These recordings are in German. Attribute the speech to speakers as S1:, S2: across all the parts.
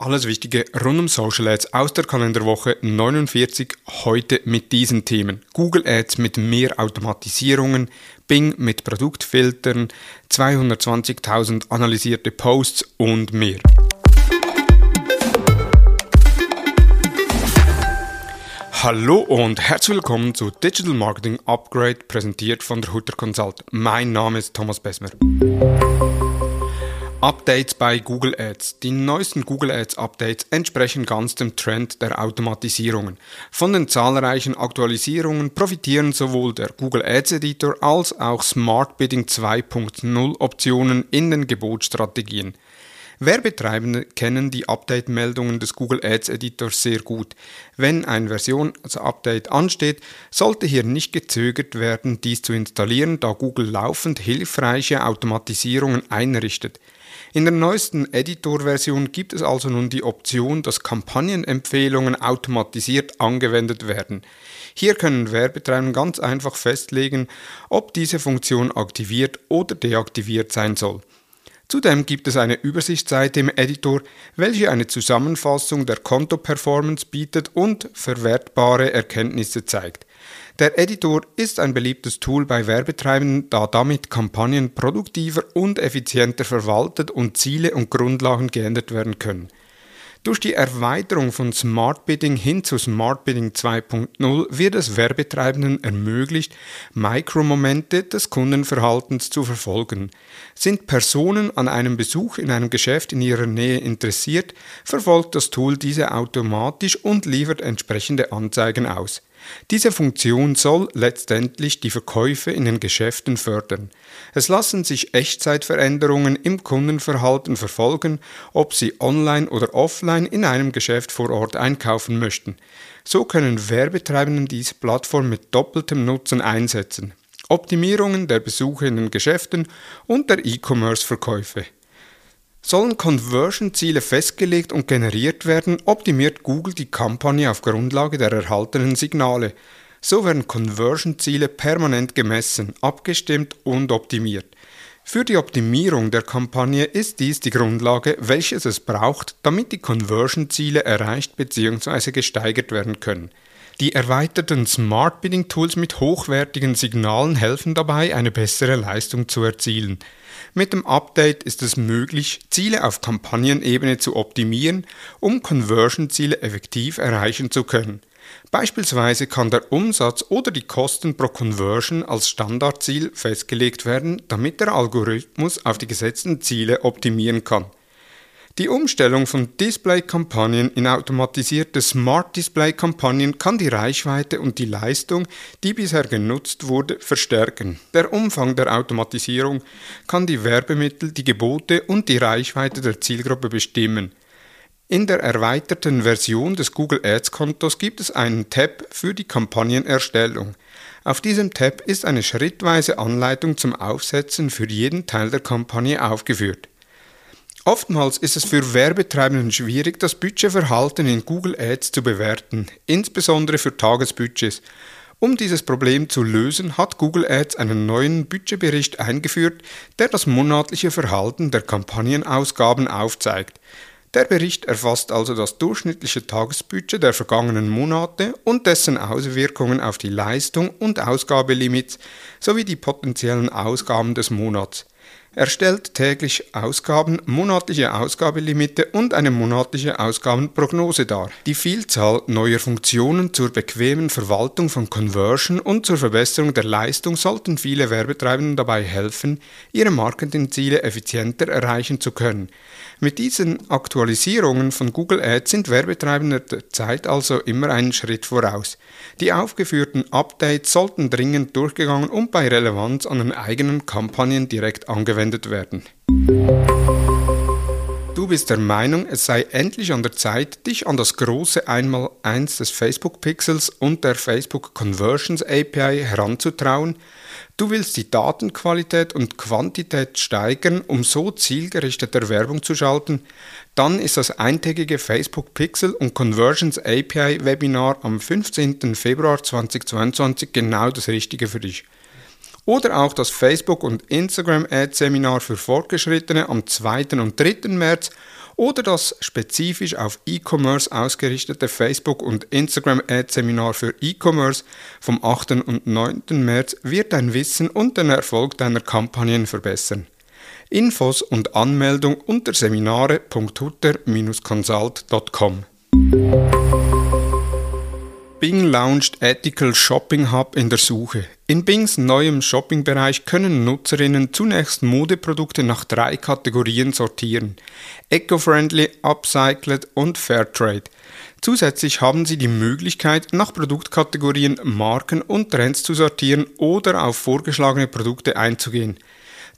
S1: Alles Wichtige rund um Social Ads aus der Kalenderwoche 49 heute mit diesen Themen. Google Ads mit mehr Automatisierungen, Bing mit Produktfiltern, 220.000 analysierte Posts und mehr. Hallo und herzlich willkommen zu Digital Marketing Upgrade, präsentiert von der Hutter Consult. Mein Name ist Thomas Besmer. Updates bei Google Ads. Die neuesten Google Ads Updates entsprechen ganz dem Trend der Automatisierungen. Von den zahlreichen Aktualisierungen profitieren sowohl der Google Ads Editor als auch Smart Bidding 2.0 Optionen in den Gebotsstrategien. Werbetreibende kennen die Update-Meldungen des Google Ads Editors sehr gut. Wenn ein Version-Update also ansteht, sollte hier nicht gezögert werden, dies zu installieren, da Google laufend hilfreiche Automatisierungen einrichtet. In der neuesten Editor-Version gibt es also nun die Option, dass Kampagnenempfehlungen automatisiert angewendet werden. Hier können Werbetreibende ganz einfach festlegen, ob diese Funktion aktiviert oder deaktiviert sein soll. Zudem gibt es eine Übersichtsseite im Editor, welche eine Zusammenfassung der Kontoperformance bietet und verwertbare Erkenntnisse zeigt. Der Editor ist ein beliebtes Tool bei Werbetreibenden, da damit Kampagnen produktiver und effizienter verwaltet und Ziele und Grundlagen geändert werden können. Durch die Erweiterung von Smart Bidding hin zu Smart Bidding 2.0 wird es Werbetreibenden ermöglicht, Mikromomente des Kundenverhaltens zu verfolgen. Sind Personen an einem Besuch in einem Geschäft in ihrer Nähe interessiert, verfolgt das Tool diese automatisch und liefert entsprechende Anzeigen aus. Diese Funktion soll letztendlich die Verkäufe in den Geschäften fördern. Es lassen sich Echtzeitveränderungen im Kundenverhalten verfolgen, ob sie online oder offline in einem Geschäft vor Ort einkaufen möchten. So können Werbetreibenden diese Plattform mit doppeltem Nutzen einsetzen. Optimierungen der Besuche in den Geschäften und der E-Commerce-Verkäufe. Sollen Conversion-Ziele festgelegt und generiert werden, optimiert Google die Kampagne auf Grundlage der erhaltenen Signale. So werden Conversion-Ziele permanent gemessen, abgestimmt und optimiert. Für die Optimierung der Kampagne ist dies die Grundlage, welches es braucht, damit die Conversion-Ziele erreicht bzw. gesteigert werden können. Die erweiterten Smart Bidding Tools mit hochwertigen Signalen helfen dabei, eine bessere Leistung zu erzielen. Mit dem Update ist es möglich, Ziele auf Kampagnenebene zu optimieren, um Conversion-Ziele effektiv erreichen zu können. Beispielsweise kann der Umsatz oder die Kosten pro Conversion als Standardziel festgelegt werden, damit der Algorithmus auf die gesetzten Ziele optimieren kann. Die Umstellung von Display-Kampagnen in automatisierte Smart Display-Kampagnen kann die Reichweite und die Leistung, die bisher genutzt wurde, verstärken. Der Umfang der Automatisierung kann die Werbemittel, die Gebote und die Reichweite der Zielgruppe bestimmen. In der erweiterten Version des Google Ads Kontos gibt es einen Tab für die Kampagnenerstellung. Auf diesem Tab ist eine schrittweise Anleitung zum Aufsetzen für jeden Teil der Kampagne aufgeführt. Oftmals ist es für Werbetreibenden schwierig, das Budgetverhalten in Google Ads zu bewerten, insbesondere für Tagesbudgets. Um dieses Problem zu lösen, hat Google Ads einen neuen Budgetbericht eingeführt, der das monatliche Verhalten der Kampagnenausgaben aufzeigt. Der Bericht erfasst also das durchschnittliche Tagesbudget der vergangenen Monate und dessen Auswirkungen auf die Leistung und Ausgabelimits sowie die potenziellen Ausgaben des Monats. Er stellt täglich Ausgaben, monatliche Ausgabelimite und eine monatliche Ausgabenprognose dar. Die Vielzahl neuer Funktionen zur bequemen Verwaltung von Conversion und zur Verbesserung der Leistung sollten viele Werbetreibenden dabei helfen, ihre Marketingziele effizienter erreichen zu können. Mit diesen Aktualisierungen von Google Ads sind Werbetreibende der Zeit also immer einen Schritt voraus. Die aufgeführten Updates sollten dringend durchgegangen und bei Relevanz an den eigenen Kampagnen direkt angewendet werden. Du bist der Meinung, es sei endlich an der Zeit, dich an das große Einmaleins des Facebook Pixels und der Facebook Conversions API heranzutrauen. Du willst die Datenqualität und Quantität steigern, um so zielgerichteter Werbung zu schalten. Dann ist das eintägige Facebook Pixel und Conversions API Webinar am 15. Februar 2022 genau das Richtige für dich. Oder auch das Facebook- und Instagram-Ad-Seminar für Fortgeschrittene am 2. und 3. März oder das spezifisch auf E-Commerce ausgerichtete Facebook- und Instagram-Ad-Seminar für E-Commerce vom 8. und 9. März wird dein Wissen und den Erfolg deiner Kampagnen verbessern. Infos und Anmeldung unter seminare.hutter-consult.com. Bing launcht Ethical Shopping Hub in der Suche. In Bings neuem Shoppingbereich können Nutzerinnen zunächst Modeprodukte nach drei Kategorien sortieren: Eco-friendly, Upcycled und Fairtrade. Zusätzlich haben Sie die Möglichkeit, nach Produktkategorien, Marken und Trends zu sortieren oder auf vorgeschlagene Produkte einzugehen.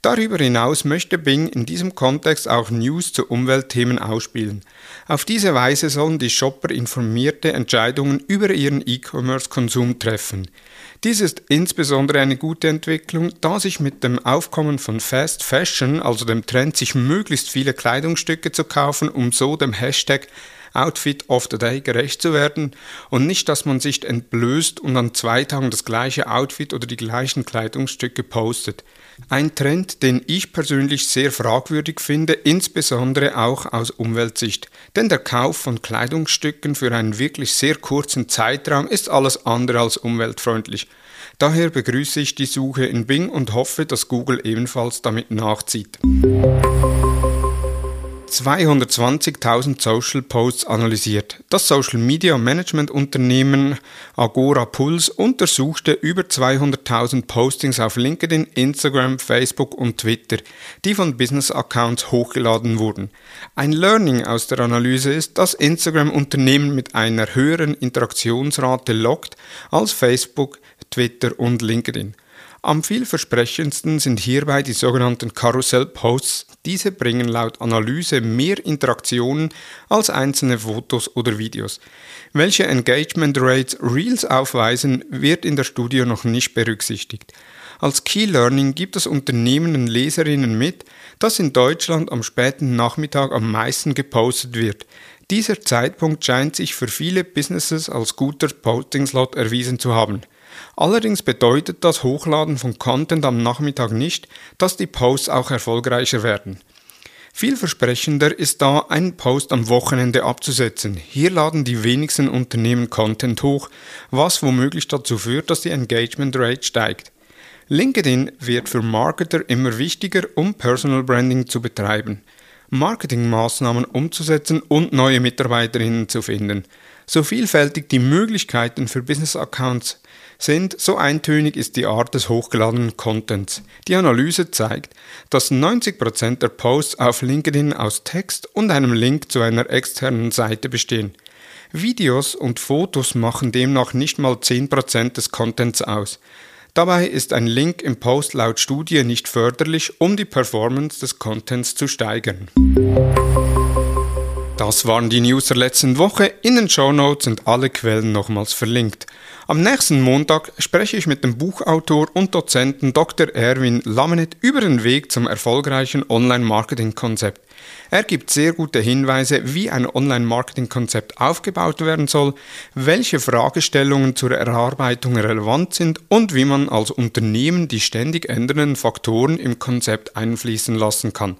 S1: Darüber hinaus möchte Bing in diesem Kontext auch News zu Umweltthemen ausspielen. Auf diese Weise sollen die Shopper informierte Entscheidungen über ihren E-Commerce-Konsum treffen. Dies ist insbesondere eine gute Entwicklung, da sich mit dem Aufkommen von Fast Fashion, also dem Trend, sich möglichst viele Kleidungsstücke zu kaufen, um so dem Hashtag Outfit of the Day gerecht zu werden und nicht, dass man sich entblößt und an zwei Tagen das gleiche Outfit oder die gleichen Kleidungsstücke postet. Ein Trend, den ich persönlich sehr fragwürdig finde, insbesondere auch aus Umweltsicht. Denn der Kauf von Kleidungsstücken für einen wirklich sehr kurzen Zeitraum ist alles andere als umweltfreundlich. Daher begrüße ich die Suche in Bing und hoffe, dass Google ebenfalls damit nachzieht. 220.000 Social Posts analysiert. Das Social Media Management Unternehmen Agora Pulse untersuchte über 200.000 Postings auf LinkedIn, Instagram, Facebook und Twitter, die von Business Accounts hochgeladen wurden. Ein Learning aus der Analyse ist, dass Instagram Unternehmen mit einer höheren Interaktionsrate lockt als Facebook, Twitter und LinkedIn. Am vielversprechendsten sind hierbei die sogenannten Karussell-Posts. Diese bringen laut Analyse mehr Interaktionen als einzelne Fotos oder Videos. Welche Engagement Rates Reels aufweisen, wird in der Studie noch nicht berücksichtigt. Als Key Learning gibt das Unternehmen den Leserinnen mit, dass in Deutschland am späten Nachmittag am meisten gepostet wird. Dieser Zeitpunkt scheint sich für viele Businesses als guter Posting-Slot erwiesen zu haben. Allerdings bedeutet das Hochladen von Content am Nachmittag nicht, dass die Posts auch erfolgreicher werden. Vielversprechender ist da, einen Post am Wochenende abzusetzen. Hier laden die wenigsten Unternehmen Content hoch, was womöglich dazu führt, dass die Engagement Rate steigt. LinkedIn wird für Marketer immer wichtiger, um Personal Branding zu betreiben, Marketingmaßnahmen umzusetzen und neue Mitarbeiterinnen zu finden. So vielfältig die Möglichkeiten für Business Accounts sind, so eintönig ist die Art des hochgeladenen Contents. Die Analyse zeigt, dass 90% der Posts auf LinkedIn aus Text und einem Link zu einer externen Seite bestehen. Videos und Fotos machen demnach nicht mal 10% des Contents aus. Dabei ist ein Link im Post laut Studie nicht förderlich, um die Performance des Contents zu steigern. Das waren die News der letzten Woche. In den Show Notes sind alle Quellen nochmals verlinkt. Am nächsten Montag spreche ich mit dem Buchautor und Dozenten Dr. Erwin Lamenet über den Weg zum erfolgreichen Online-Marketing-Konzept. Er gibt sehr gute Hinweise, wie ein Online-Marketing-Konzept aufgebaut werden soll, welche Fragestellungen zur Erarbeitung relevant sind und wie man als Unternehmen die ständig ändernden Faktoren im Konzept einfließen lassen kann.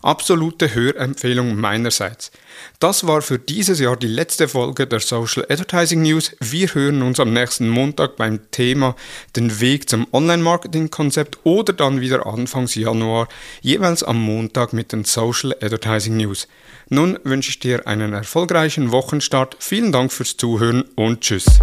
S1: Absolute Hörempfehlung meinerseits. Das war für dieses Jahr die letzte Folge der Social Advertising News. Wir hören uns am nächsten Montag beim Thema den Weg zum Online-Marketing-Konzept oder dann wieder Anfangs Januar, jeweils am Montag mit den Social Advertising News. Nun wünsche ich dir einen erfolgreichen Wochenstart. Vielen Dank fürs Zuhören und Tschüss.